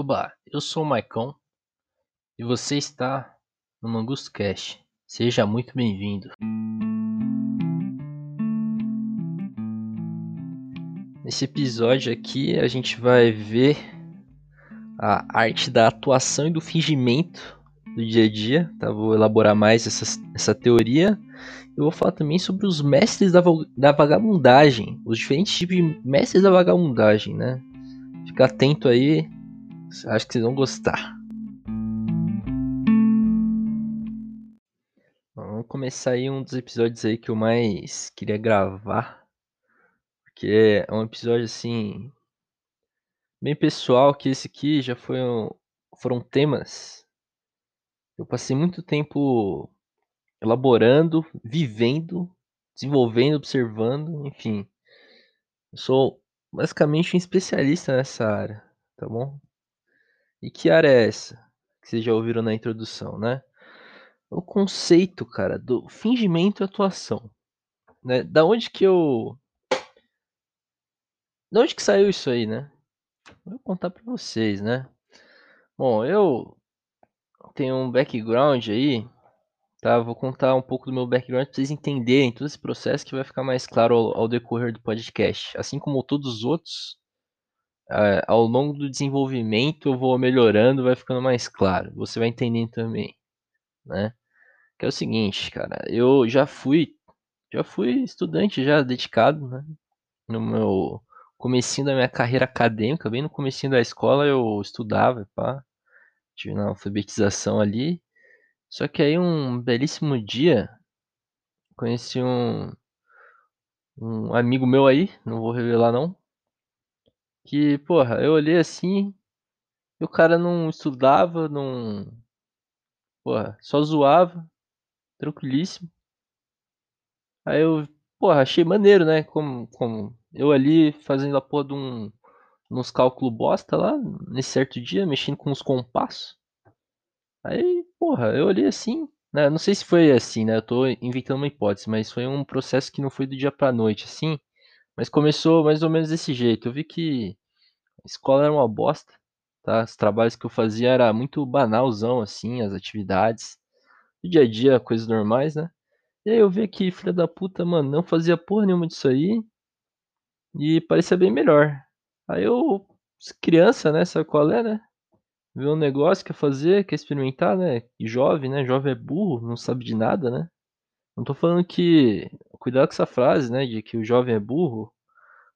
Oba, eu sou o Maicon e você está no Mangusto Cast. Seja muito bem-vindo. Nesse episódio aqui a gente vai ver a arte da atuação e do fingimento do dia a dia. Tá? Vou elaborar mais essa, essa teoria. Eu vou falar também sobre os mestres da, da vagabundagem, os diferentes tipos de mestres da vagabundagem, né? Fica atento aí, acho que vocês vão gostar. Vamos começar aí um dos episódios aí que eu mais queria gravar, porque é um episódio assim bem pessoal, que esse aqui já foi um, foram temas eu passei muito tempo elaborando, vivendo, desenvolvendo, observando, enfim. Eu sou basicamente um especialista nessa área, tá bom? E que área é essa? Que vocês já ouviram na introdução, né? O conceito, cara, do fingimento e atuação. Né? Da onde que eu. Da onde que saiu isso aí, né? Vou contar pra vocês, né? Bom, eu tenho um background aí Tá, vou contar um pouco do meu background para vocês entenderem todo esse processo que vai ficar mais claro ao, ao decorrer do podcast. Assim como todos os outros, é, ao longo do desenvolvimento eu vou melhorando, vai ficando mais claro. Você vai entendendo também, né? Que é o seguinte, cara, eu já fui, já fui estudante já dedicado, né? No meu comecinho da minha carreira acadêmica, bem no comecinho da escola eu estudava, pá. Tive na alfabetização ali. Só que aí um belíssimo dia conheci um um amigo meu aí, não vou revelar não, que, porra, eu olhei assim, e o cara não estudava, não, porra, só zoava, tranquilíssimo. Aí eu, porra, achei maneiro, né? Como, como eu ali fazendo a porra de um, uns cálculos bosta lá, nesse certo dia, mexendo com os compassos. Aí, porra, eu olhei assim, né? Não sei se foi assim, né? Eu tô inventando uma hipótese, mas foi um processo que não foi do dia pra noite, assim. Mas começou mais ou menos desse jeito. Eu vi que a escola era uma bosta, tá? Os trabalhos que eu fazia era muito banalzão, assim, as atividades. Do dia a dia, coisas normais, né? E aí eu vi que, filha da puta, mano, não fazia porra nenhuma disso aí. E parecia bem melhor. Aí eu, criança, né? Sabe qual é, né? vê um negócio, quer fazer, quer experimentar, né? E jovem, né? Jovem é burro, não sabe de nada, né? Não tô falando que. Cuidado com essa frase, né? De que o jovem é burro,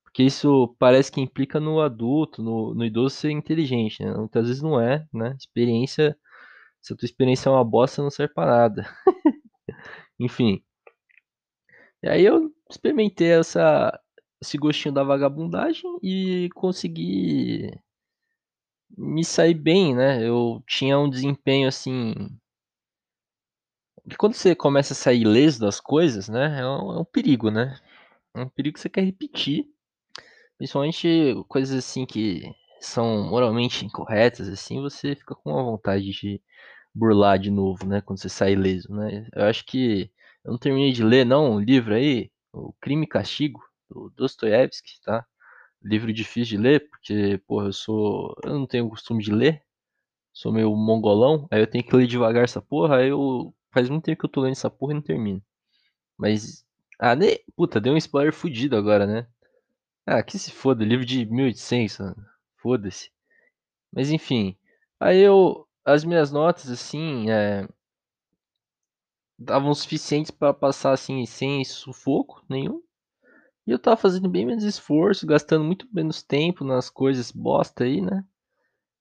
porque isso parece que implica no adulto, no, no idoso ser inteligente, né? Muitas vezes não é, né? Experiência. Se a tua experiência é uma bosta, não serve pra nada. Enfim. E aí eu experimentei essa, esse gostinho da vagabundagem e consegui me saí bem, né? Eu tinha um desempenho assim. Que quando você começa a sair ileso das coisas, né? É um, é um perigo, né? É um perigo que você quer repetir. Principalmente coisas assim que são moralmente incorretas, assim, você fica com a vontade de burlar de novo, né? Quando você sai ileso, né? Eu acho que eu não terminei de ler, não, um livro aí, O Crime e Castigo, do Dostoiévski, tá? livro difícil de ler, porque, porra, eu sou. Eu não tenho costume de ler. Sou meio mongolão, aí eu tenho que ler devagar essa porra, aí eu. Faz muito tempo que eu tô lendo essa porra e não termino. Mas. Ah, nem. Puta, deu um spoiler fudido agora, né? Ah, que se foda, livro de 1800, mano. Foda-se. Mas enfim. Aí eu. As minhas notas, assim, é. Davam suficientes para passar, assim, sem sufoco nenhum. E eu tava fazendo bem menos esforço, gastando muito menos tempo nas coisas bosta aí, né?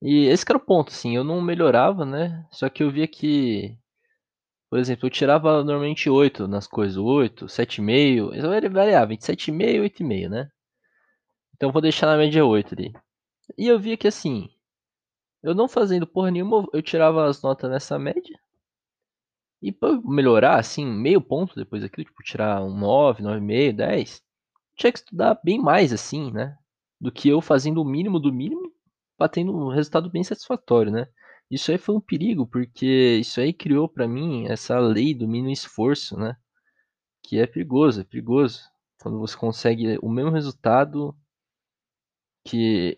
E esse era o ponto, assim, eu não melhorava, né? Só que eu via que, por exemplo, eu tirava normalmente 8 nas coisas, 8, 7,5, então ele variava entre 7,5 e 8,5, né? Então eu vou deixar na média 8 ali. E eu via que assim, eu não fazendo porra nenhuma, eu tirava as notas nessa média. E pra melhorar, assim, meio ponto depois daquilo, tipo, tirar um 9, 9,5, 10, tinha que estudar bem mais, assim, né? Do que eu fazendo o mínimo do mínimo, batendo um resultado bem satisfatório, né? Isso aí foi um perigo, porque isso aí criou para mim essa lei do mínimo esforço, né? Que é perigoso, é perigoso. Quando você consegue o mesmo resultado que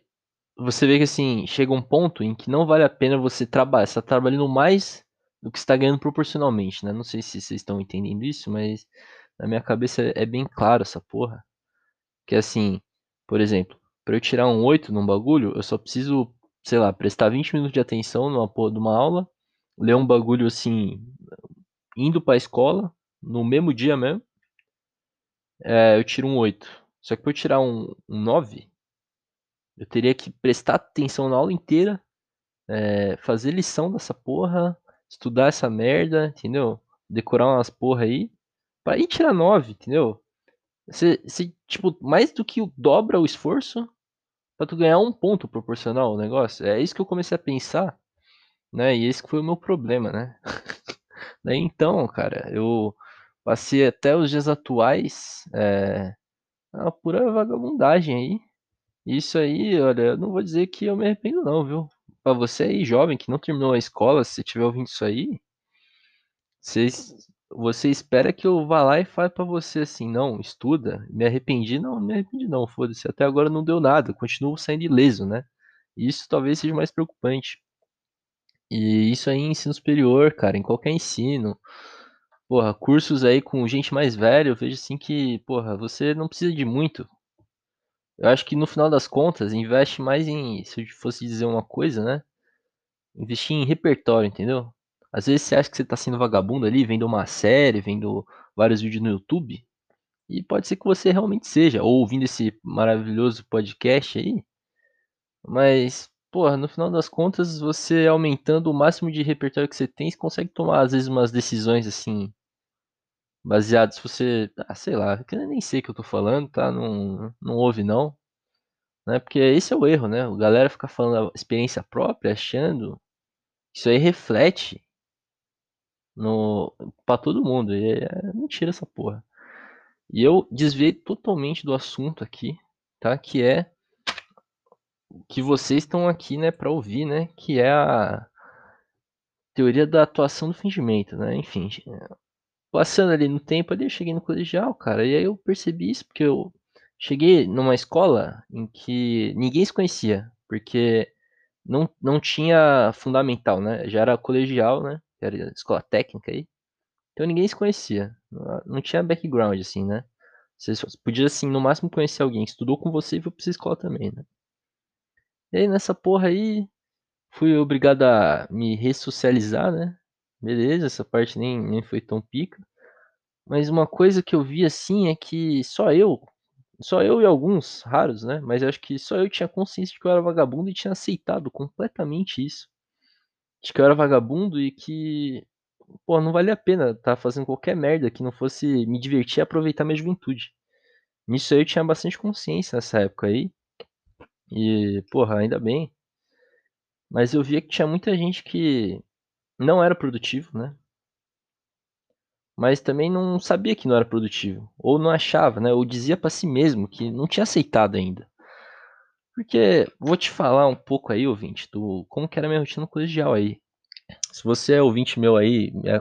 você vê que assim, chega um ponto em que não vale a pena você trabalhar, você tá trabalhando mais do que você tá ganhando proporcionalmente, né? Não sei se vocês estão entendendo isso, mas na minha cabeça é bem claro essa porra. Que assim, por exemplo, para eu tirar um 8 num bagulho, eu só preciso, sei lá, prestar 20 minutos de atenção numa porra de uma aula, ler um bagulho assim, indo pra escola, no mesmo dia mesmo, é, eu tiro um 8. Só que pra eu tirar um, um 9, eu teria que prestar atenção na aula inteira, é, fazer lição dessa porra, estudar essa merda, entendeu? Decorar umas porra aí, pra ir tirar 9, entendeu? Você, tipo, mais do que dobra o esforço pra tu ganhar um ponto proporcional o negócio. É isso que eu comecei a pensar, né? E esse que foi o meu problema, né? Daí então, cara, eu passei até os dias atuais é, uma pura vagabundagem aí. Isso aí, olha, eu não vou dizer que eu me arrependo não, viu? Pra você aí, jovem, que não terminou a escola, se estiver ouvindo isso aí, você, você espera que eu vá lá e fale pra você assim, não, estuda, me arrependi, não, me arrependi não, foda-se, até agora não deu nada, continuo saindo ileso, né? Isso talvez seja mais preocupante. E isso aí em ensino superior, cara, em qualquer ensino. Porra, cursos aí com gente mais velha, eu vejo assim que, porra, você não precisa de muito. Eu acho que no final das contas, investe mais em, se eu fosse dizer uma coisa, né? Investir em repertório, entendeu? Às vezes você acha que você tá sendo vagabundo ali, vendo uma série, vendo vários vídeos no YouTube. E pode ser que você realmente seja, ou ouvindo esse maravilhoso podcast aí. Mas, porra, no final das contas, você aumentando o máximo de repertório que você tem, você consegue tomar, às vezes, umas decisões assim. Baseadas, se você. Ah, sei lá, eu nem sei o que eu tô falando, tá? Não, não ouve não. Né? Porque esse é o erro, né? O galera fica falando a experiência própria, achando isso aí reflete no para todo mundo. E é mentira essa porra. E eu desviei totalmente do assunto aqui, tá? Que é que vocês estão aqui, né, para ouvir, né? Que é a teoria da atuação do fingimento, né? Enfim, passando ali no tempo ali, eu cheguei no colegial, cara, e aí eu percebi isso porque eu cheguei numa escola em que ninguém se conhecia, porque não, não tinha fundamental, né? Já era colegial, né? Era escola técnica aí. Então ninguém se conhecia. Não tinha background, assim, né? Você podia, assim, no máximo conhecer alguém que estudou com você e foi pra escola também, né? E aí nessa porra aí, fui obrigado a me ressocializar, né? Beleza, essa parte nem, nem foi tão pica. Mas uma coisa que eu vi assim é que só eu, só eu e alguns raros, né? Mas acho que só eu tinha consciência de que eu era vagabundo e tinha aceitado completamente isso. De que eu era vagabundo e que, pô, não valia a pena estar tá fazendo qualquer merda que não fosse me divertir e aproveitar minha juventude. Nisso aí eu tinha bastante consciência nessa época aí. E, porra, ainda bem. Mas eu via que tinha muita gente que não era produtivo, né? Mas também não sabia que não era produtivo, ou não achava, né? Ou dizia para si mesmo que não tinha aceitado ainda. Porque vou te falar um pouco aí, ouvinte, do como que era a minha rotina colegial aí. Se você é ouvinte meu aí, é,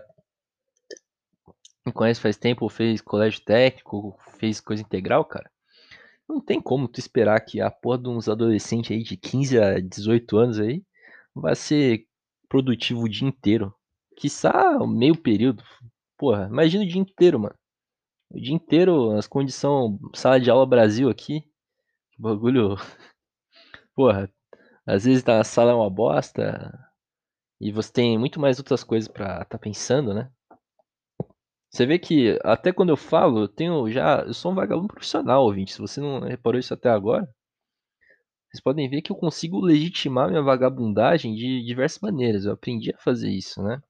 me conhece faz tempo, fez colégio técnico, fez coisa integral, cara, não tem como tu esperar que a porra de uns adolescentes aí de 15 a 18 anos aí vai ser produtivo o dia inteiro. Quiçá meio período. Porra, imagina o dia inteiro, mano. O dia inteiro, as condições, sala de aula Brasil aqui. Bagulho. Porra, às vezes a sala é uma bosta. E você tem muito mais outras coisas pra tá pensando, né? Você vê que até quando eu falo, eu tenho já. Eu sou um vagabundo profissional, ouvinte. Se você não reparou isso até agora, vocês podem ver que eu consigo legitimar minha vagabundagem de diversas maneiras. Eu aprendi a fazer isso, né?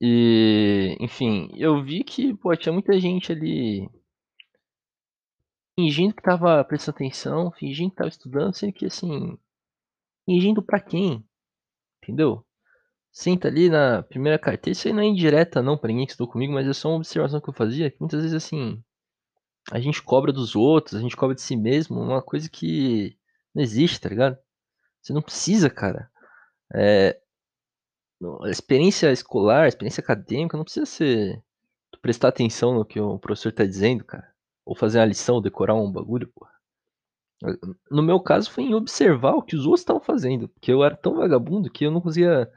E, enfim, eu vi que, pô, tinha muita gente ali fingindo que tava prestando atenção, fingindo que tava estudando, sendo que, assim, fingindo pra quem? Entendeu? Senta ali na primeira carteira, isso aí não é indireta não pra ninguém que estudou comigo, mas é só uma observação que eu fazia, que muitas vezes, assim, a gente cobra dos outros, a gente cobra de si mesmo, uma coisa que não existe, tá ligado? Você não precisa, cara. É, a experiência escolar, a experiência acadêmica não precisa ser tu prestar atenção no que o professor tá dizendo, cara. Ou fazer uma lição, ou decorar um bagulho, porra. No meu caso foi em observar o que os outros estavam fazendo, porque eu era tão vagabundo que eu não conseguia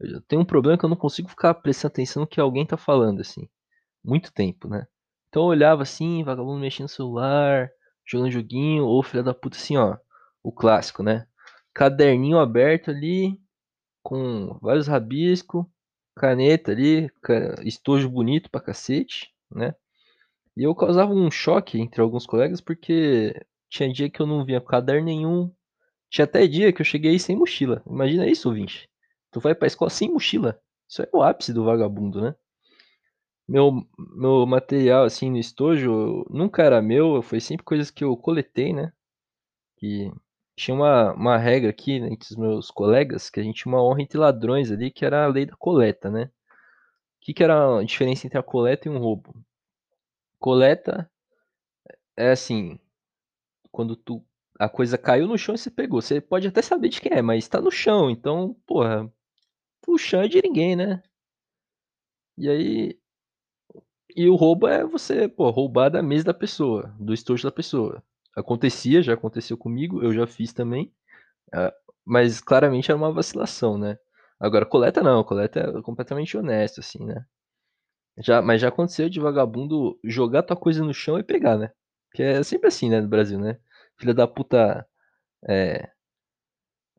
eu tenho um problema que eu não consigo ficar prestando atenção no que alguém tá falando, assim, muito tempo, né. Então eu olhava assim, vagabundo mexendo no celular, jogando joguinho, ou filha da puta assim, ó, o clássico, né, caderninho aberto ali, com vários rabisco, caneta ali, estojo bonito pra cacete, né. E eu causava um choque entre alguns colegas, porque tinha dia que eu não vinha com caderno nenhum, tinha até dia que eu cheguei sem mochila. Imagina isso, ouvinte. Tu vai pra escola sem mochila. Isso é o ápice do vagabundo, né. Meu meu material, assim, no estojo nunca era meu, foi sempre coisas que eu coletei, né. E tinha uma uma regra aqui entre os meus colegas, que a gente tinha uma honra entre ladrões ali, que era a lei da coleta, né. Que que era a diferença entre a coleta e um roubo? Coleta é assim, quando tu a coisa caiu no chão e você pegou, você pode até saber de quem é, mas tá no chão, então, porra, o chão é de ninguém, né. E aí e o roubo é você, pô, roubar da mesa da pessoa, do estojo da pessoa. Acontecia, já aconteceu comigo, eu já fiz também, ah, mas claramente era uma vacilação, né. Agora coleta não, coleta é completamente honesto, assim, né. Já mas já aconteceu de vagabundo jogar tua coisa no chão e pegar, né. Que é sempre assim, né, no Brasil, né. Filha da puta, eh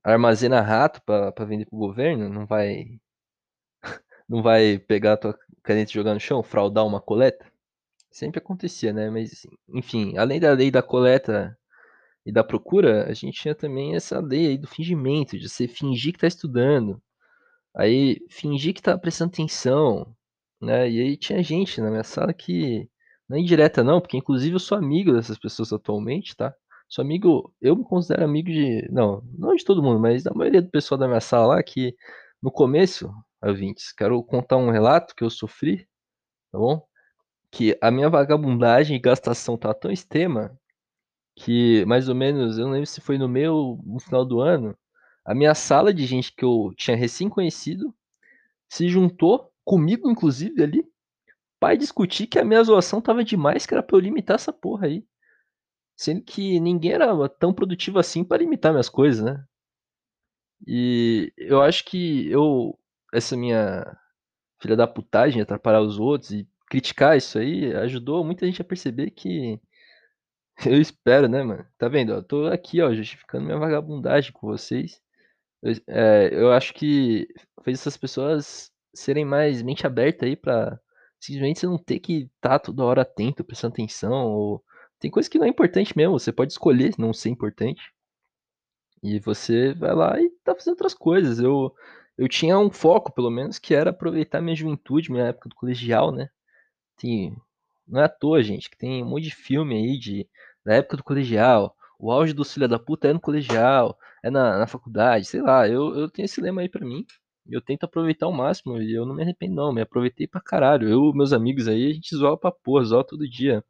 armazena rato pra pra vender para o governo, não vai não vai pegar tua caneta e jogar no chão, fraudar uma coleta? Sempre acontecia, né, mas enfim, além da lei da coleta e da procura, a gente tinha também essa lei aí do fingimento, de você fingir que tá estudando, aí fingir que tá prestando atenção, né, e aí tinha gente na minha sala que não é indireta não, porque inclusive eu sou amigo dessas pessoas atualmente, tá. Sou amigo eu me considero amigo de não, não de todo mundo, mas da maioria do pessoal da minha sala lá que, no começo, ouvintes, quero contar um relato que eu sofri, tá bom, que a minha vagabundagem e gastação estava tão extrema, que mais ou menos, eu não lembro se foi no meio ou no final do ano, a minha sala de gente que eu tinha recém conhecido, se juntou, comigo inclusive ali, pra discutir que a minha zoação estava demais, que era pra eu limitar essa porra aí. Sendo que ninguém era tão produtivo assim pra limitar minhas coisas, né. E eu acho que eu essa minha filha da putagem, atrapalhar os outros e criticar isso aí, ajudou muita gente a perceber que eu espero, né, mano. Tá vendo, eu tô aqui, ó, justificando minha vagabundagem com vocês. Eu eh, eu acho que fez essas pessoas serem mais mente aberta aí pra simplesmente você não ter que estar toda hora atento, prestando atenção ou tem coisa que não é importante mesmo, você pode escolher não ser importante. E você vai lá e tá fazendo outras coisas. Eu eu tinha um foco pelo menos que era aproveitar minha juventude, minha época do colegial, né. Tem não é à toa gente, que tem um monte de filme aí de da época do colegial, o auge dos filha da puta é no colegial, é na na faculdade, sei lá, eu eu tenho esse lema aí pra mim, eu tento aproveitar ao máximo e eu não me arrependo não, me aproveitei pra caralho. Eu meus amigos aí, a gente zoava pra porra, zoava todo dia.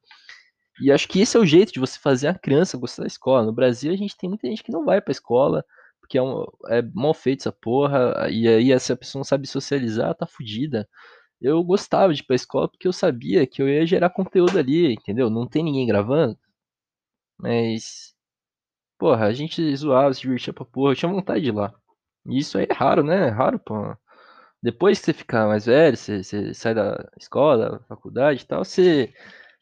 E acho que esse é o jeito de você fazer a criança gostar da escola. No Brasil a gente tem muita gente que não vai pra escola, porque é um é mal feito essa porra, e aí se a pessoa não sabe socializar, tá fudida. Eu gostava de ir pra escola, porque eu sabia que eu ia gerar conteúdo ali, entendeu. Não tem ninguém gravando, mas, porra, a gente zoava, se divertia pra porra, eu tinha vontade de ir lá. E isso é raro, né, é raro, pô. Depois que você fica mais velho, você você sai da escola, faculdade e tal, você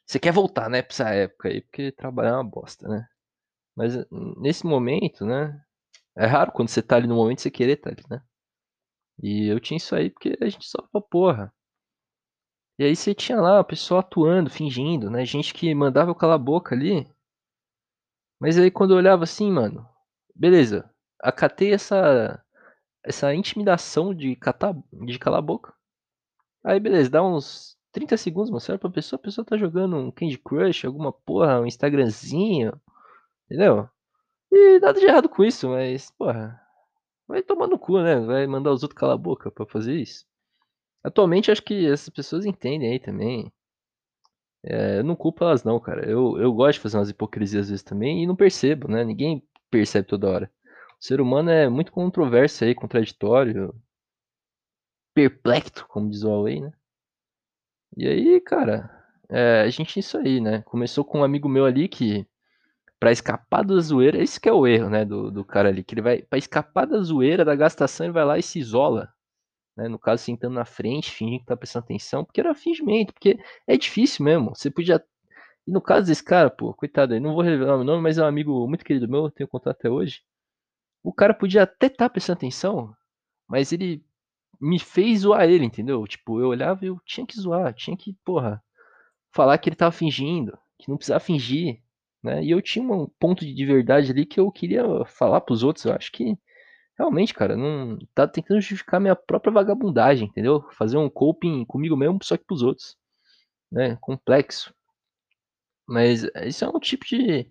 você quer voltar, né, pra essa época aí, porque trabalhar é uma bosta, né. Mas nesse momento, né, é raro quando você tá ali no momento você querer tá ali, né. E eu tinha isso aí, porque a gente zoava pra porra. E aí você tinha lá a pessoa atuando, fingindo, né, gente que mandava eu calar a boca ali mas aí quando eu olhava assim, mano, beleza, acatei essa essa intimidação de catar de calar a boca. Aí beleza, dá uns 30 segundos, mano, olha pra pessoa, a pessoa tá jogando um Candy Crush, alguma porra, um Instagramzinho, entendeu. E nada de errado com isso, mas, porra, vai tomar no cu, né, vai mandar os outros calar a boca pra fazer isso. Atualmente acho que essas pessoas entendem aí também. Eh, eu não culpo elas não, cara. Eu eu gosto de fazer umas hipocrisias às vezes também e não percebo, né, ninguém percebe toda hora. O ser humano é muito controverso aí, contraditório perplexo, como diz o Huawei, né. E aí, cara, eh, a gente isso aí, né, começou com um amigo meu ali que pra escapar da zoeira, esse que é o erro, né, do, do cara ali, que ele vai, pra escapar da zoeira, da gastação, ele vai lá e se isola, né, no caso, sentando na frente, fingindo que tá prestando atenção, porque era fingimento, porque é difícil mesmo, você podia, e no caso desse cara, pô, coitado, eu não vou revelar o nome, mas é um amigo muito querido meu, tenho contato até hoje, o cara podia até estar tá prestando atenção, mas ele me fez zoar ele, entendeu? Tipo, eu olhava e eu tinha que zoar, tinha que, porra, falar que ele tava fingindo, que não precisava fingir, né? E eu tinha um ponto de verdade ali que eu queria falar pros outros. Eu acho que realmente, cara, não tá tentando justificar minha própria vagabundagem, entendeu? Fazer um coping comigo mesmo, só que pros outros, né? Complexo. Mas isso é um tipo de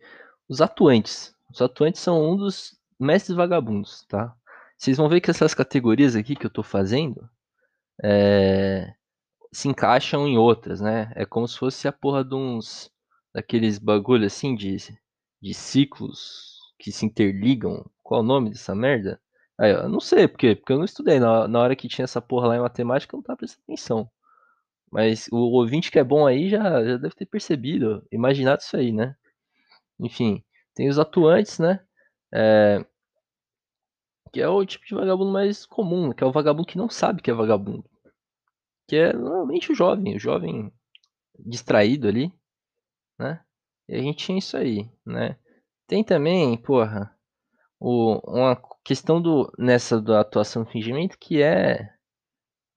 os atuantes. Os atuantes são um dos mestres vagabundos, tá? Vocês vão ver que essas categorias aqui que eu tô fazendo é, se encaixam em outras, né? É como se fosse a porra de uns daqueles bagulho assim de, de ciclos que se interligam. Qual o nome dessa merda? Aí, eu não sei, porque, porque eu não estudei. Na, na hora que tinha essa porra lá em matemática, eu não tava prestando atenção. Mas o ouvinte que é bom aí já, já deve ter percebido, imaginado isso aí, né? Enfim, tem os atuantes, né? É, que é o tipo de vagabundo mais comum, que é o vagabundo que não sabe que é vagabundo. Que é normalmente o jovem, o jovem distraído ali, né? E a gente tinha isso aí, né? Tem também, porra, o, uma questão do nessa da atuação do fingimento que é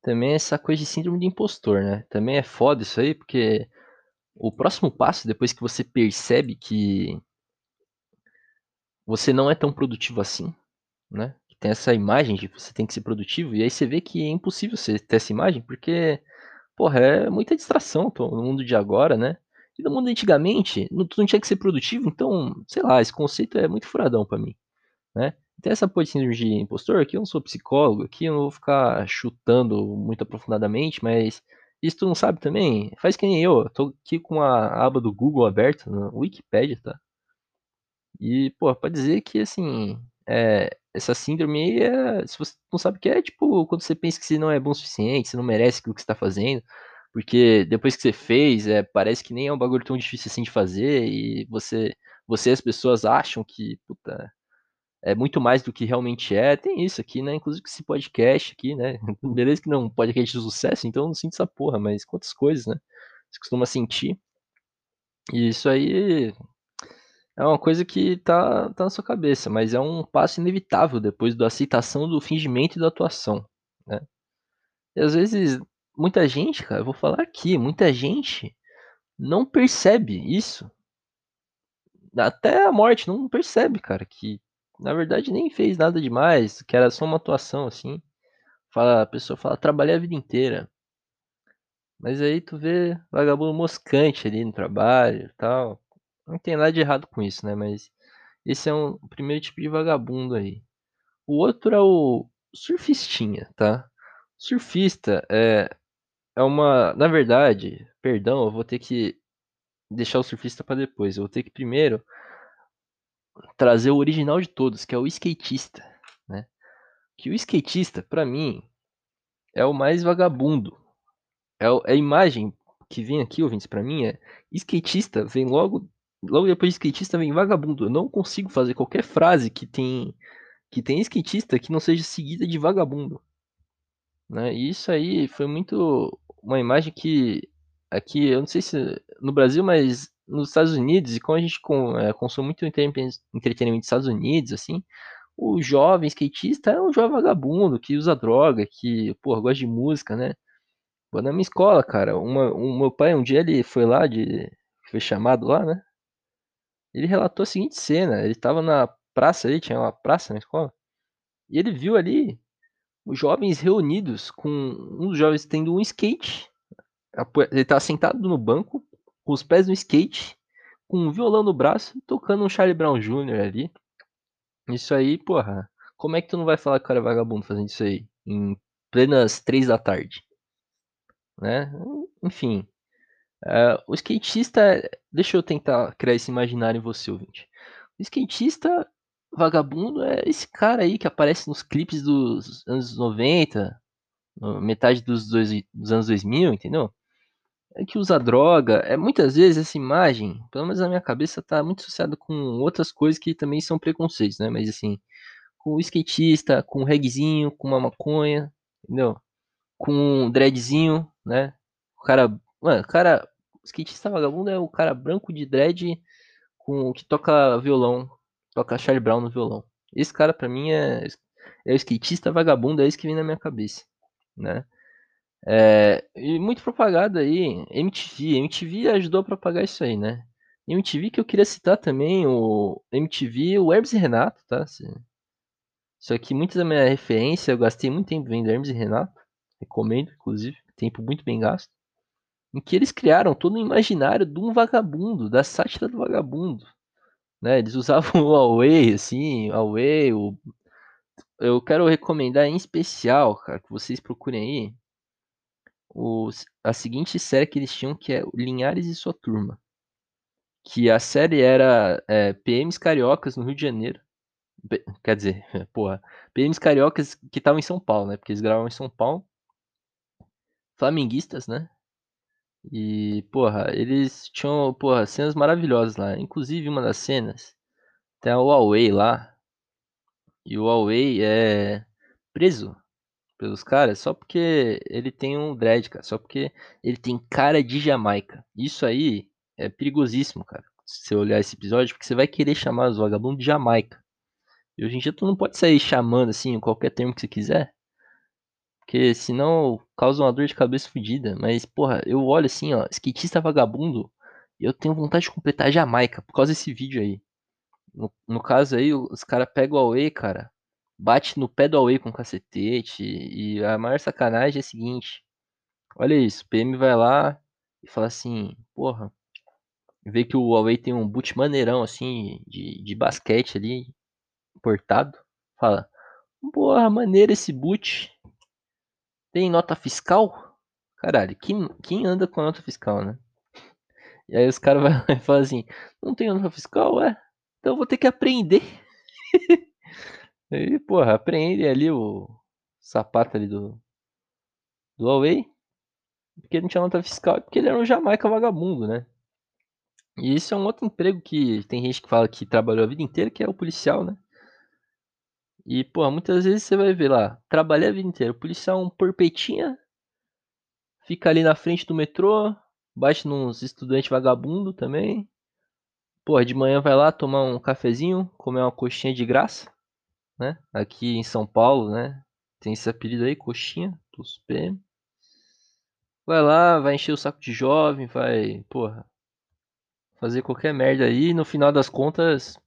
também essa coisa de síndrome de impostor, né? Também é foda isso aí, porque o próximo passo, depois que você percebe que você não é tão produtivo assim, né? tem essa imagem de você tem que ser produtivo, e aí você vê que é impossível você ter essa imagem, porque, porra, é muita distração no mundo de agora, né? E no mundo antigamente, não, tu não tinha que ser produtivo, então, sei lá, esse conceito é muito furadão para mim, né? Tem essa porra de síndrome de impostor, aqui eu não sou psicólogo, aqui eu não vou ficar chutando muito aprofundadamente, mas isso tu não sabe também, faz que nem eu, eu tô aqui com a aba do Google aberta, na Wikipedia, tá? E, pô, pode dizer que, assim, é, essa síndrome aí é, se você não sabe o que é, tipo, quando você pensa que você não é bom o suficiente, você não merece aquilo que você tá fazendo, porque depois que você fez, é, parece que nem é um bagulho tão difícil assim de fazer, e você, você e as pessoas acham que, puta, é muito mais do que realmente é. Tem isso aqui, né? Inclusive esse podcast aqui, né? Beleza que não é um podcast de sucesso, então eu não sinto essa porra, mas quantas coisas, né? Você costuma sentir. E isso aí é uma coisa que tá, tá na sua cabeça, mas é um passo inevitável depois da aceitação do fingimento e da atuação, né? E às vezes, muita gente, cara, eu vou falar aqui, muita gente não percebe isso. Até a morte não percebe, cara, que na verdade nem fez nada demais, que era só uma atuação assim. Fala, a pessoa fala, trabalhei a vida inteira. Mas aí tu vê vagabundo moscante ali no trabalho e tal. Não tem nada de errado com isso, né, mas esse é um primeiro tipo de vagabundo aí. O outro é o surfistinha, tá. Surfista é é uma na verdade, perdão, eu vou ter que deixar o surfista para depois, eu vou ter que primeiro trazer o original de todos, que é o skatista, né. Que o skatista, para mim, é o mais vagabundo. É é a imagem que vem aqui, ouvintes, para mim é skatista vem logo Logo depois de skatista vem vagabundo. Eu não consigo fazer qualquer frase que tem que tem skatista que não seja seguida de vagabundo. Né? E isso aí foi muito uma imagem que aqui, eu não sei se no Brasil, mas nos Estados Unidos, e como a gente é, consome muito entretenimento nos Estados Unidos, assim, o jovem skatista é um jovem vagabundo que usa droga, que, porra, gosta de música, né? Na minha escola, cara, uma, um, meu pai um dia ele foi lá de. Foi chamado lá, né? Ele relatou a seguinte cena: ele estava na praça ali, tinha uma praça na escola, e ele viu ali os jovens reunidos com um dos jovens tendo um skate. Ele estava sentado no banco, com os pés no skate, com um violão no braço, tocando um Charlie Brown Jr. ali. Isso aí, porra. Como é que tu não vai falar que o cara é vagabundo fazendo isso aí? Em plenas três da tarde. Né? Enfim. Uh, o skatista, deixa eu tentar criar esse imaginário em você, ouvinte. O skatista vagabundo é esse cara aí que aparece nos clipes dos anos 90, metade dos, dois, dos anos 2000, entendeu? é que usa droga. É muitas vezes essa imagem, pelo menos na minha cabeça, tá muito associada com outras coisas que também são preconceitos, né? Mas assim, com o skatista, com o regzinho, com uma maconha, entendeu? Com um dreadzinho, né? O cara, mano, o cara, skatista vagabundo é o cara branco de dread com que toca violão, toca Charlie Brown no violão. Esse cara para mim é é o skatista vagabundo, é isso que vem na minha cabeça, né? É, e muito propaganda aí, MTV, MTV ajudou a propagar isso aí, né? MTV que eu queria citar também, o MTV, o Hermes e Renato, tá? Isso aqui, muita da minha referência, eu gastei muito tempo vendo Hermes e Renato, recomendo, inclusive, tempo muito bem gasto, em que eles criaram todo o imaginário de um vagabundo, da sátira do vagabundo, né? Eles usavam o Huawei, assim, o Huawei, o... eu quero recomendar em especial, cara, que vocês procurem aí, os, a seguinte série que eles tinham, que é Linhares e Sua Turma. Que a série era é, PMs cariocas no Rio de Janeiro. Quer dizer, porra, PMs cariocas que estavam em São Paulo, né? Porque eles gravavam em São Paulo. Flamenguistas, né? E, porra, eles tinham, porra, cenas maravilhosas lá. Inclusive, uma das cenas tem o Huawei lá. E o Huawei é preso pelos caras só porque ele tem um dread, cara. Só porque ele tem cara de Jamaica. Isso aí é perigosíssimo, cara. Se você olhar esse episódio, porque você vai querer chamar os vagabundos de Jamaica. E hoje em dia tu não pode sair chamando assim qualquer termo que você quiser. Porque senão causa uma dor de cabeça fodida. Mas, porra, eu olho assim, ó, skatista vagabundo. Eu tenho vontade de completar Jamaica por causa desse vídeo aí. No, no caso aí, os caras pegam o Away, cara bate no pé do Huawei com cacetete. E a maior sacanagem é a seguinte: olha isso, o PM vai lá e fala assim, porra, vê que o Huawei tem um boot maneirão assim de, de basquete ali, importado. Fala, porra, maneiro esse boot. Tem nota fiscal? Caralho, quem, quem anda com nota fiscal, né? E aí os caras vão falar assim, não tem nota fiscal? É, então eu vou ter que aprender. E, porra, apreende ali o sapato ali do, do Huawei. Porque não tinha nota fiscal e porque ele era um Jamaica vagabundo, né? E isso é um outro emprego que tem gente que fala que trabalhou a vida inteira, que é o policial, né? E, pô, muitas vezes você vai ver lá, trabalhei a vida inteira. O policial é um porpetinha, fica ali na frente do metrô, bate nos estudantes vagabundo também. Porra, de manhã vai lá tomar um cafezinho, comer uma coxinha de graça né? Aqui em São Paulo, né? Tem esse apelido aí, coxinha dos PM. Vai lá, vai encher o saco de jovem, vai, porra, fazer qualquer merda aí. E no final das contas,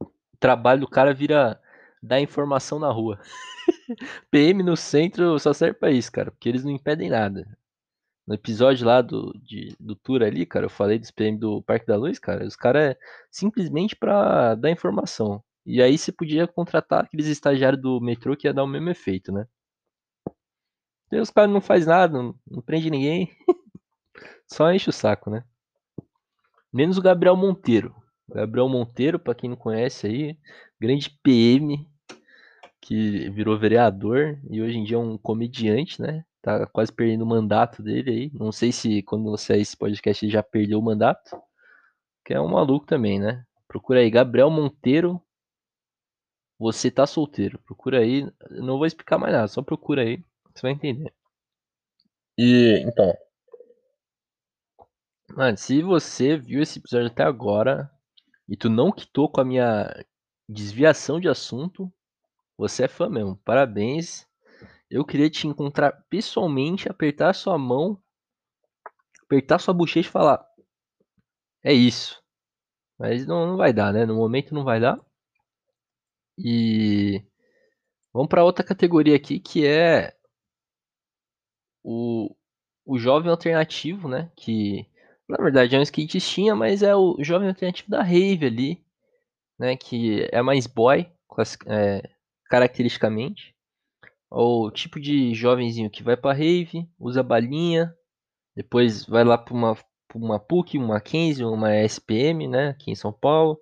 o trabalho do cara vira dar informação na rua. PM no centro só serve pra isso, cara, porque eles não impedem nada. No episódio lá do, de, do tour ali, cara, eu falei dos PM do Parque da Luz, cara, os caras é simplesmente pra dar informação. E aí você podia contratar aqueles estagiários do metrô que ia dar o mesmo efeito, né? E os caras não faz nada, não, não prende ninguém. Só enche o saco, né? Menos o Gabriel Monteiro. Gabriel Monteiro, para quem não conhece aí, grande PM que virou vereador e hoje em dia é um comediante, né? Tá quase perdendo o mandato dele aí. Não sei se quando você é esse podcast ele já perdeu o mandato. Que é um maluco também, né? Procura aí Gabriel Monteiro você tá solteiro. Procura aí. Não vou explicar mais nada, só procura aí. Você vai entender. E então. Mano, se você viu esse episódio até agora e tu não quitou com a minha desviação de assunto, você é fã mesmo. Parabéns. Eu queria te encontrar pessoalmente, apertar sua mão, apertar sua bochecha e falar: É isso. Mas não, não vai dar, né? No momento não vai dar. E vamos para outra categoria aqui que é o, o jovem alternativo, né? Que na verdade é um skatistinha, mas é o jovem alternativo da rave ali, né? Que é mais boy, é, caracteristicamente. O tipo de jovenzinho que vai pra rave, usa balinha, depois vai lá pra uma, pra uma PUC, uma Mackenzie, uma SPM, né? Aqui em São Paulo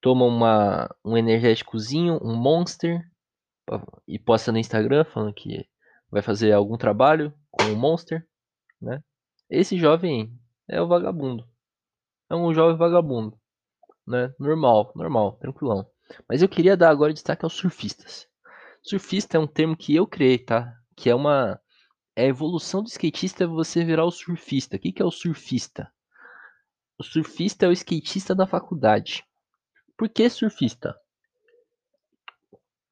toma uma, um energéticozinho, um Monster, e posta no Instagram falando que vai fazer algum trabalho com o Monster, né? Esse jovem é o vagabundo. É um jovem vagabundo, né? Normal, normal, tranquilão. Mas eu queria dar agora destaque aos surfistas. Surfista é um termo que eu criei, tá? Que é uma é a evolução do skatista é você virar o surfista. O que, que é o surfista? O surfista é o skatista da faculdade. Por que surfista?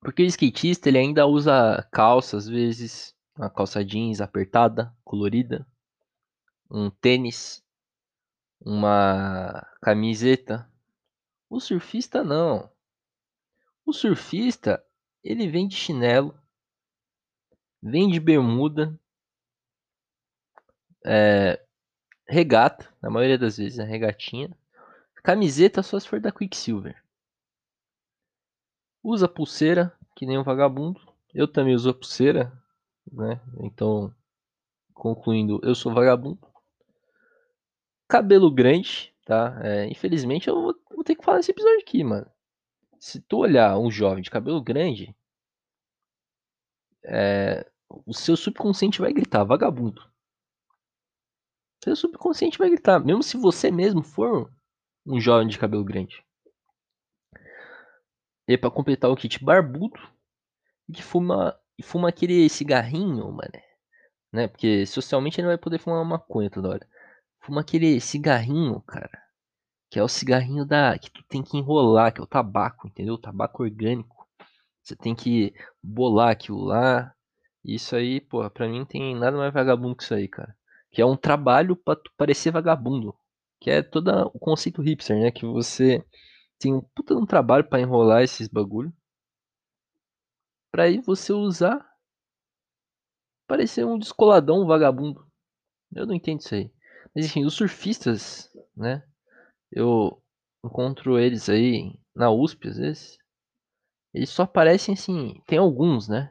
Porque o skatista ele ainda usa calça às vezes, uma calça jeans apertada, colorida, um tênis, uma camiseta. O surfista não. O surfista, ele vem de chinelo, vem de bermuda, é, regata, na maioria das vezes, é regatinha. Camiseta só se for da Quicksilver. Usa pulseira, que nem um vagabundo. Eu também uso pulseira, né? Então, concluindo, eu sou vagabundo. Cabelo grande, tá? É, infelizmente eu vou, vou ter que falar nesse episódio aqui, mano. Se tu olhar um jovem de cabelo grande, é, o seu subconsciente vai gritar, vagabundo. Seu subconsciente vai gritar, mesmo se você mesmo for um jovem de cabelo grande. E para completar o kit barbudo, que fuma, fuma aquele cigarrinho, mané. Né? Porque socialmente ele vai poder fumar uma maconha toda hora. Fuma aquele cigarrinho, cara. Que é o cigarrinho da que tu tem que enrolar, que é o tabaco, entendeu? O tabaco orgânico. Você tem que bolar aquilo lá. Isso aí, porra, pra mim não tem nada mais vagabundo que isso aí, cara. Que é um trabalho pra tu parecer vagabundo. Que é todo o conceito hipster, né? Que você tem um puta um trabalho para enrolar esses bagulho. Pra aí você usar. Parecer um descoladão um vagabundo. Eu não entendo isso aí. Mas enfim, os surfistas, né? Eu encontro eles aí na USP às vezes. Eles só aparecem assim. Tem alguns, né?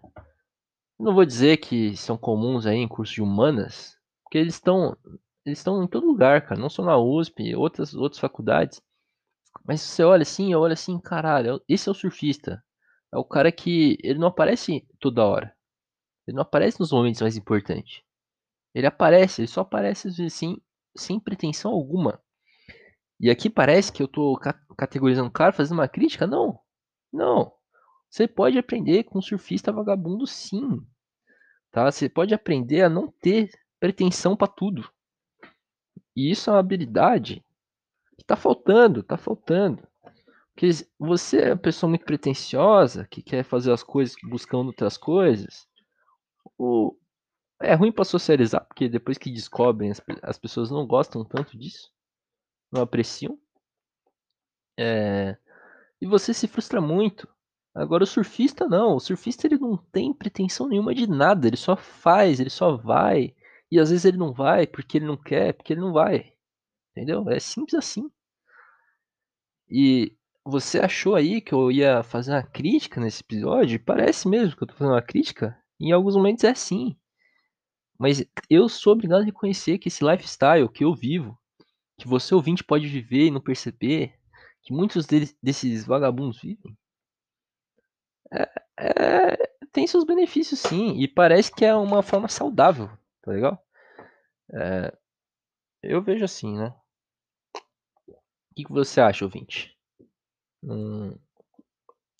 Não vou dizer que são comuns aí em curso de humanas, porque eles estão eles estão em todo lugar, cara, não só na USP, outras outras faculdades. Mas você olha assim, eu olho assim, caralho, esse é o surfista. É o cara que ele não aparece toda hora. Ele não aparece nos momentos mais importantes. Ele aparece, ele só aparece assim, sem pretensão alguma. E aqui parece que eu tô categorizando o cara, fazendo uma crítica? Não. Não. Você pode aprender com surfista vagabundo sim. Tá? Você pode aprender a não ter pretensão para tudo. E isso é uma habilidade que tá faltando, tá faltando. Porque você é uma pessoa muito pretensiosa, que quer fazer as coisas buscando outras coisas. É ruim para socializar, porque depois que descobrem, as, as pessoas não gostam tanto disso. Não apreciam. É... E você se frustra muito. Agora o surfista não, o surfista ele não tem pretensão nenhuma de nada, ele só faz, ele só vai. E às vezes ele não vai porque ele não quer, porque ele não vai. Entendeu? É simples assim. E você achou aí que eu ia fazer uma crítica nesse episódio? Parece mesmo que eu tô fazendo uma crítica. Em alguns momentos é assim. Mas eu sou obrigado a reconhecer que esse lifestyle que eu vivo, que você ouvinte pode viver e não perceber, que muitos deles, desses vagabundos vivem, é, é, tem seus benefícios sim, e parece que é uma forma saudável, tá legal? É, eu vejo assim, né? O que, que você acha, ouvinte?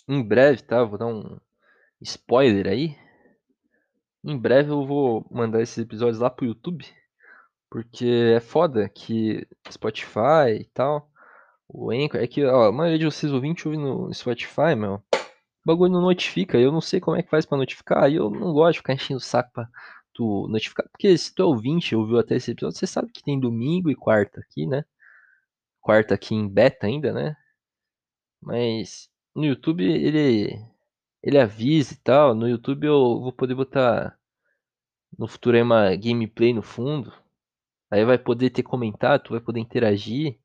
Em breve, tá? Vou dar um spoiler aí. Em breve eu vou mandar esses episódios lá pro YouTube. Porque é foda que Spotify e tal. O Anchor. É que ó, a maioria de vocês ouvintes ouvem no Spotify, meu o bagulho não notifica. Eu não sei como é que faz para notificar. E eu não gosto de ficar enchendo o saco pra tu notificar. Porque se tu é ouvinte ouviu até esse episódio, você sabe que tem domingo e quarta aqui, né? Quarta aqui em beta ainda, né? Mas no YouTube ele ele avisa e tal. No YouTube eu vou poder botar no futuro aí uma gameplay no fundo. Aí vai poder ter comentário, tu vai poder interagir.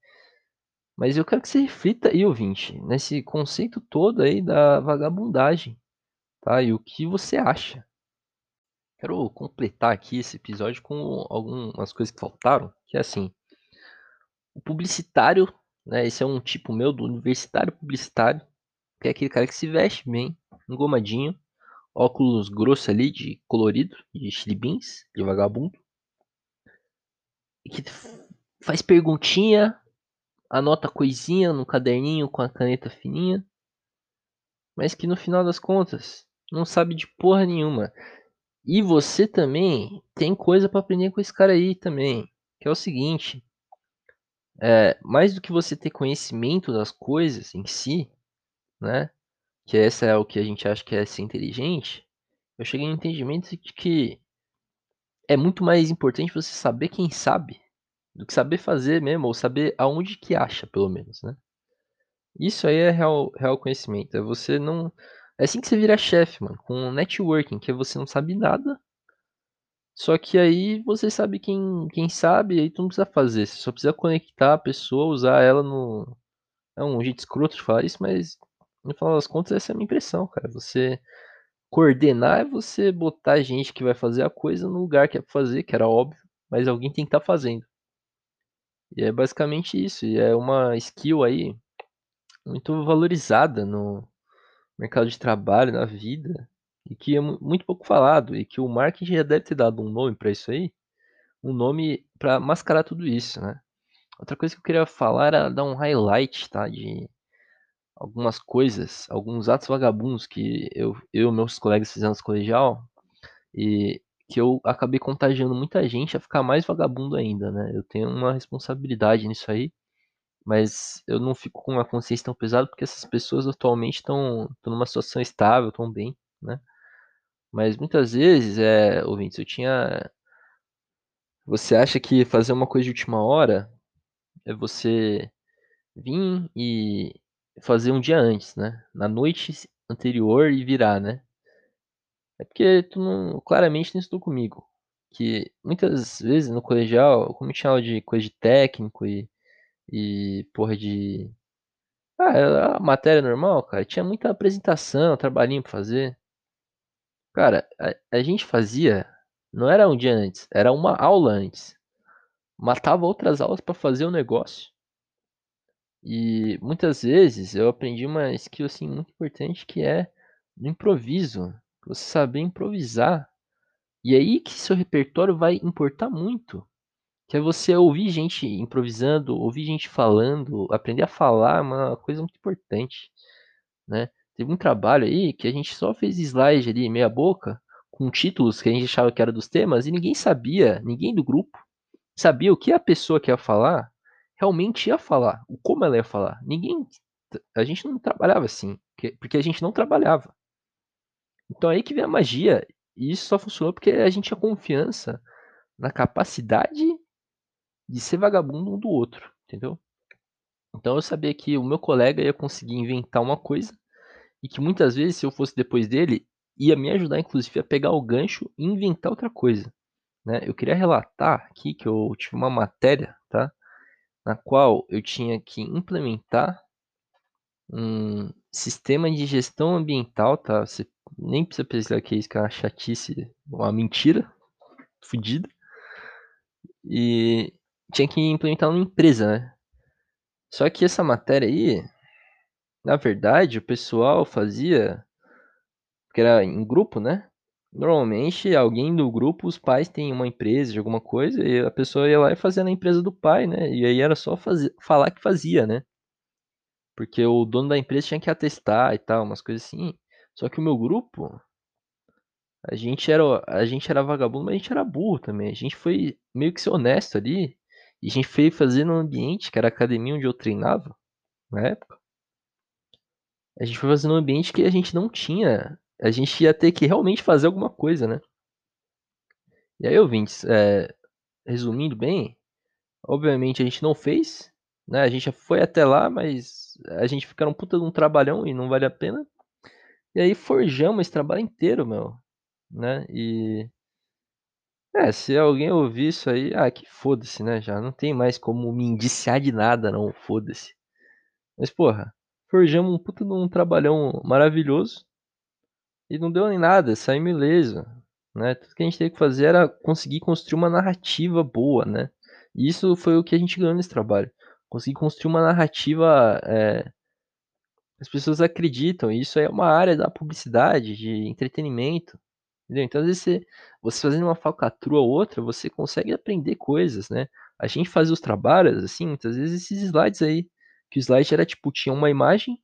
Mas eu quero que você reflita aí, ouvinte, nesse conceito todo aí da vagabundagem, tá? E o que você acha. Quero completar aqui esse episódio com algumas coisas que faltaram, que é assim, o publicitário, né? Esse é um tipo meu do universitário publicitário, que é aquele cara que se veste bem, engomadinho, óculos grosso ali de colorido, de chilibins, de vagabundo. que faz perguntinha, anota coisinha no caderninho com a caneta fininha, mas que no final das contas não sabe de porra nenhuma. E você também tem coisa para aprender com esse cara aí também, que é o seguinte, é, mais do que você ter conhecimento das coisas em si, né? Que essa é o que a gente acha que é ser inteligente. Eu cheguei no entendimento de que é muito mais importante você saber quem sabe do que saber fazer mesmo, ou saber aonde que acha, pelo menos, né? Isso aí é real, real conhecimento. É você não. É assim que você vira chefe, mano. Com networking, que você não sabe nada. Só que aí você sabe quem, quem sabe, aí tu não precisa fazer. Você só precisa conectar a pessoa, usar ela no. É um jeito escroto de falar isso, mas no final das contas essa é a minha impressão, cara. Você coordenar é você botar gente que vai fazer a coisa no lugar que é pra fazer, que era óbvio, mas alguém tem que estar tá fazendo. E é basicamente isso. E é uma skill aí muito valorizada no mercado de trabalho, na vida, e que é muito pouco falado, e que o marketing já deve ter dado um nome para isso aí, um nome para mascarar tudo isso, né? Outra coisa que eu queria falar era dar um highlight, tá, de algumas coisas, alguns atos vagabundos que eu, e meus colegas fizemos colegial, e que eu acabei contagiando muita gente a ficar mais vagabundo ainda, né? Eu tenho uma responsabilidade nisso aí, mas eu não fico com uma consciência tão pesada porque essas pessoas atualmente estão numa situação estável, estão bem, né? Mas muitas vezes, é, ouvintes, eu tinha. Você acha que fazer uma coisa de última hora é você vir e fazer um dia antes, né? Na noite anterior e virar, né? É porque tu não, claramente não estudou comigo. Que muitas vezes no colegial, como tinha aula de coisa de técnico e, e porra de. Ah, a matéria normal, cara, tinha muita apresentação, trabalhinho pra fazer. Cara, a, a gente fazia, não era um dia antes, era uma aula antes. Matava outras aulas para fazer o negócio. E muitas vezes eu aprendi uma skill assim muito importante que é no improviso você saber improvisar. E aí que seu repertório vai importar muito. Que é você ouvir gente improvisando, ouvir gente falando, aprender a falar é uma coisa muito importante, né? Teve um trabalho aí que a gente só fez slide ali, meia boca, com títulos que a gente achava que era dos temas, e ninguém sabia, ninguém do grupo, sabia o que a pessoa que ia falar realmente ia falar, o como ela ia falar. Ninguém. A gente não trabalhava assim, porque a gente não trabalhava. Então aí que vem a magia. E isso só funcionou porque a gente tinha confiança na capacidade de ser vagabundo um do outro, entendeu? Então eu sabia que o meu colega ia conseguir inventar uma coisa e que muitas vezes, se eu fosse depois dele, ia me ajudar, inclusive, a pegar o gancho e inventar outra coisa. Né? Eu queria relatar aqui que eu tive uma matéria, tá? Na qual eu tinha que implementar um sistema de gestão ambiental, tá? Você nem precisa pesquisar que é isso, que é uma chatice, uma mentira fodida. E tinha que implementar uma empresa, né? Só que essa matéria aí, na verdade, o pessoal fazia, que era em grupo, né? Normalmente, alguém do grupo, os pais têm uma empresa de alguma coisa, e a pessoa ia lá e fazia na empresa do pai, né? E aí era só fazer, falar que fazia, né? Porque o dono da empresa tinha que atestar e tal, umas coisas assim. Só que o meu grupo, a gente era, a gente era vagabundo, mas a gente era burro também. A gente foi meio que ser honesto ali. E a gente foi fazer num ambiente que era a academia onde eu treinava, na época. A gente foi fazer num ambiente que a gente não tinha. A gente ia ter que realmente fazer alguma coisa, né? E aí, ouvintes, é, resumindo bem, obviamente a gente não fez, né? A gente foi até lá, mas a gente fica um puta de um trabalhão e não vale a pena. E aí forjamos esse trabalho inteiro, meu, né? E é, se alguém ouvir isso aí, ah, que foda-se, né? Já não tem mais como me indiciar de nada, não, foda-se. Mas porra, forjamos um puta de um trabalhão maravilhoso e não deu nem nada, saímos ileso, né? Tudo que a gente teve que fazer era conseguir construir uma narrativa boa, né? E isso foi o que a gente ganhou nesse trabalho. Conseguir construir uma narrativa é, as pessoas acreditam. E isso é uma área da publicidade, de entretenimento. Entendeu? Então, às vezes, você, você fazendo uma falcatrua ou outra, você consegue aprender coisas, né? a gente fazia os trabalhos, assim, muitas vezes esses slides aí, que o slide era tipo, tinha uma imagem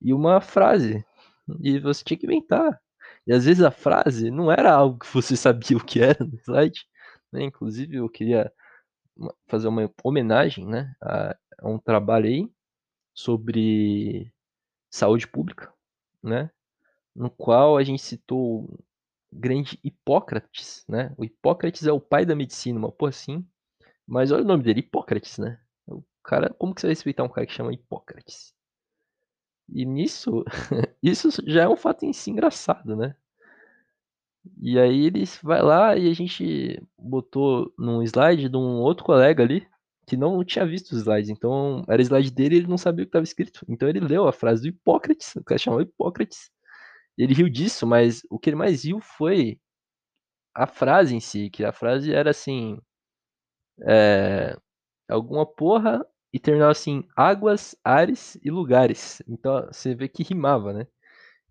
e uma frase, e você tinha que inventar. E às vezes a frase não era algo que você sabia o que era no slide, né? Inclusive eu queria fazer uma homenagem, né, a, a um trabalho aí sobre saúde pública, né, no qual a gente citou o grande Hipócrates, né? O Hipócrates é o pai da medicina, uma porra assim. Mas olha o nome dele, Hipócrates, né? O cara, como que você vai respeitar um cara que chama Hipócrates? E nisso, isso já é um fato em si engraçado, né? E aí ele vai lá e a gente botou num slide de um outro colega ali que não tinha visto os slides. Então era slide dele e ele não sabia o que estava escrito. Então ele leu a frase do Hipócrates, o cara chamava Hipócrates. Ele riu disso, mas o que ele mais riu foi a frase em si, que a frase era assim, é, alguma porra e terminava assim, águas, ares e lugares. Então você vê que rimava, né?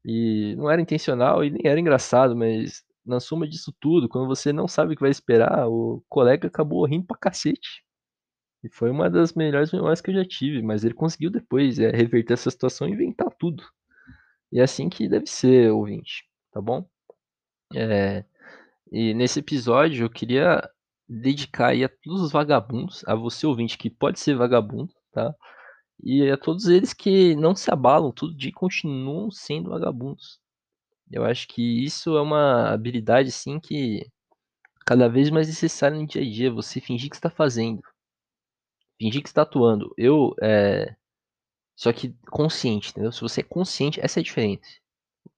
E não era intencional e nem era engraçado, mas na soma disso tudo, quando você não sabe o que vai esperar, o colega acabou rindo pra cacete. E foi uma das melhores memórias que eu já tive, mas ele conseguiu depois é, reverter essa situação e inventar tudo. E é assim que deve ser, ouvinte, tá bom? É, e nesse episódio eu queria dedicar aí a todos os vagabundos, a você ouvinte que pode ser vagabundo, tá? E a todos eles que não se abalam, todo dia continuam sendo vagabundos. Eu acho que isso é uma habilidade, sim, que cada vez mais necessária no dia a dia. Você fingir que está fazendo, fingir que está atuando. Eu, é... só que consciente, entendeu? Se você é consciente, essa é a diferença.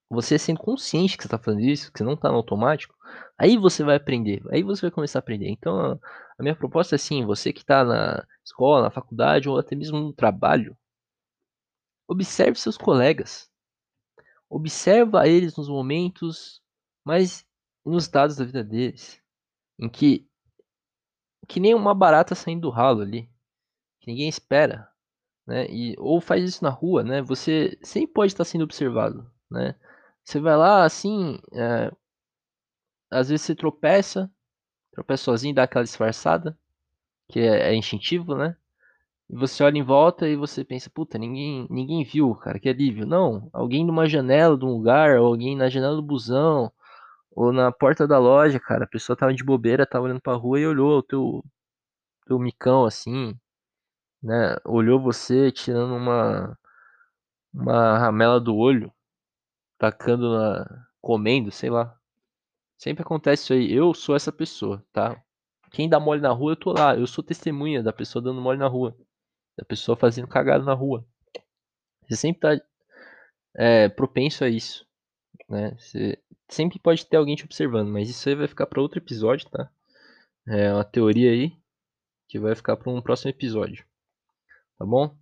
Você sendo consciente que você está fazendo isso, que você não está no automático, aí você vai aprender, aí você vai começar a aprender. Então, a minha proposta é assim: você que está na escola, na faculdade ou até mesmo no trabalho, observe seus colegas. Observa eles nos momentos mais inusitados da vida deles, em que que nem uma barata saindo do ralo ali, que ninguém espera, né? E ou faz isso na rua, né? Você sempre pode estar sendo observado, né? Você vai lá assim, é, às vezes você tropeça, tropeça sozinho, dá aquela disfarçada, que é, é instintivo, né? E você olha em volta e você pensa, puta, ninguém, ninguém viu, cara, que alívio. Não, alguém numa janela de um lugar, ou alguém na janela do busão, ou na porta da loja, cara, a pessoa tava de bobeira, tava olhando pra rua e olhou o teu, teu micão assim, né? Olhou você tirando uma, uma ramela do olho, tacando na. comendo, sei lá. Sempre acontece isso aí. Eu sou essa pessoa, tá? Quem dá mole na rua, eu tô lá. Eu sou testemunha da pessoa dando mole na rua. Da pessoa fazendo cagada na rua. Você sempre tá é, propenso a isso. Né? Você sempre pode ter alguém te observando, mas isso aí vai ficar para outro episódio, tá? É uma teoria aí que vai ficar para um próximo episódio. Tá bom?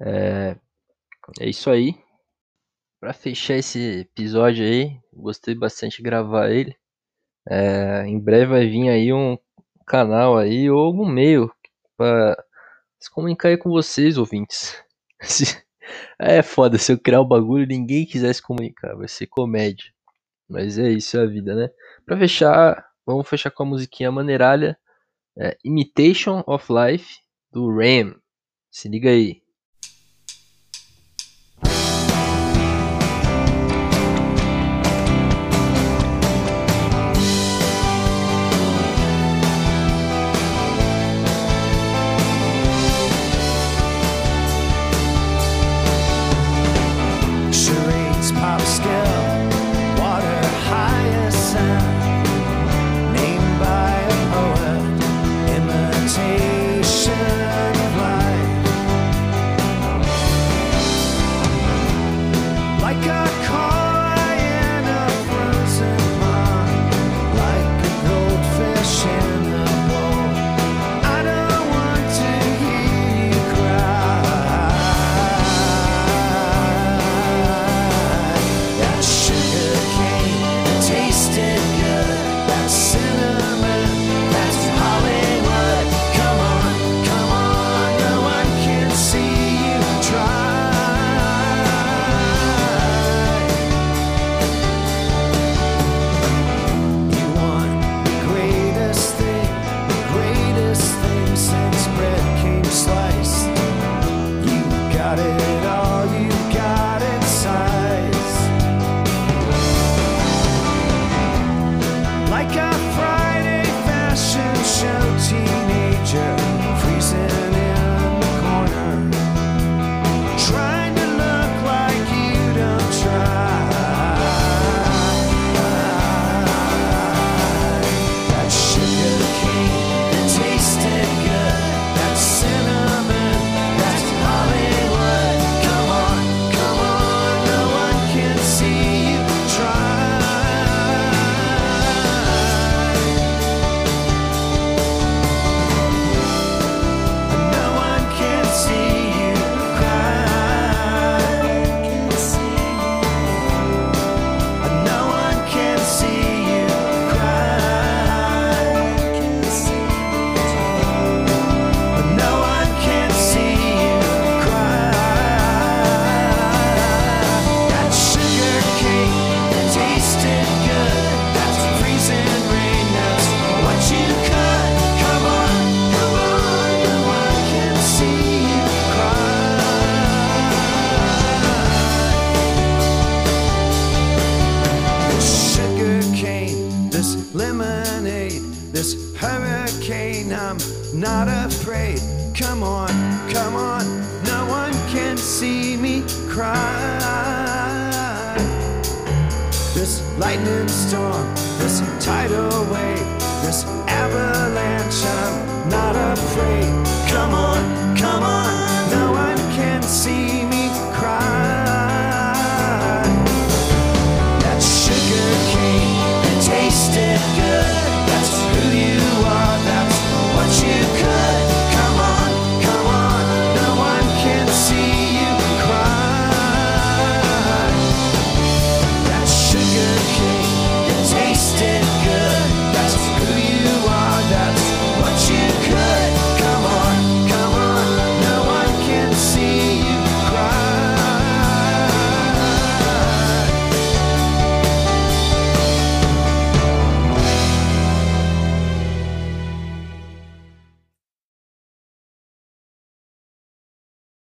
É, é isso aí. Para fechar esse episódio aí, gostei bastante de gravar ele. É, em breve vai vir aí um canal aí ou algum meio para se comunicar aí com vocês, ouvintes. é foda, se eu criar o um bagulho e ninguém quiser se comunicar, vai ser comédia. Mas é isso, é a vida, né? Pra fechar, vamos fechar com a musiquinha maneiralha. É, Imitation of Life, do Ram. Se liga aí.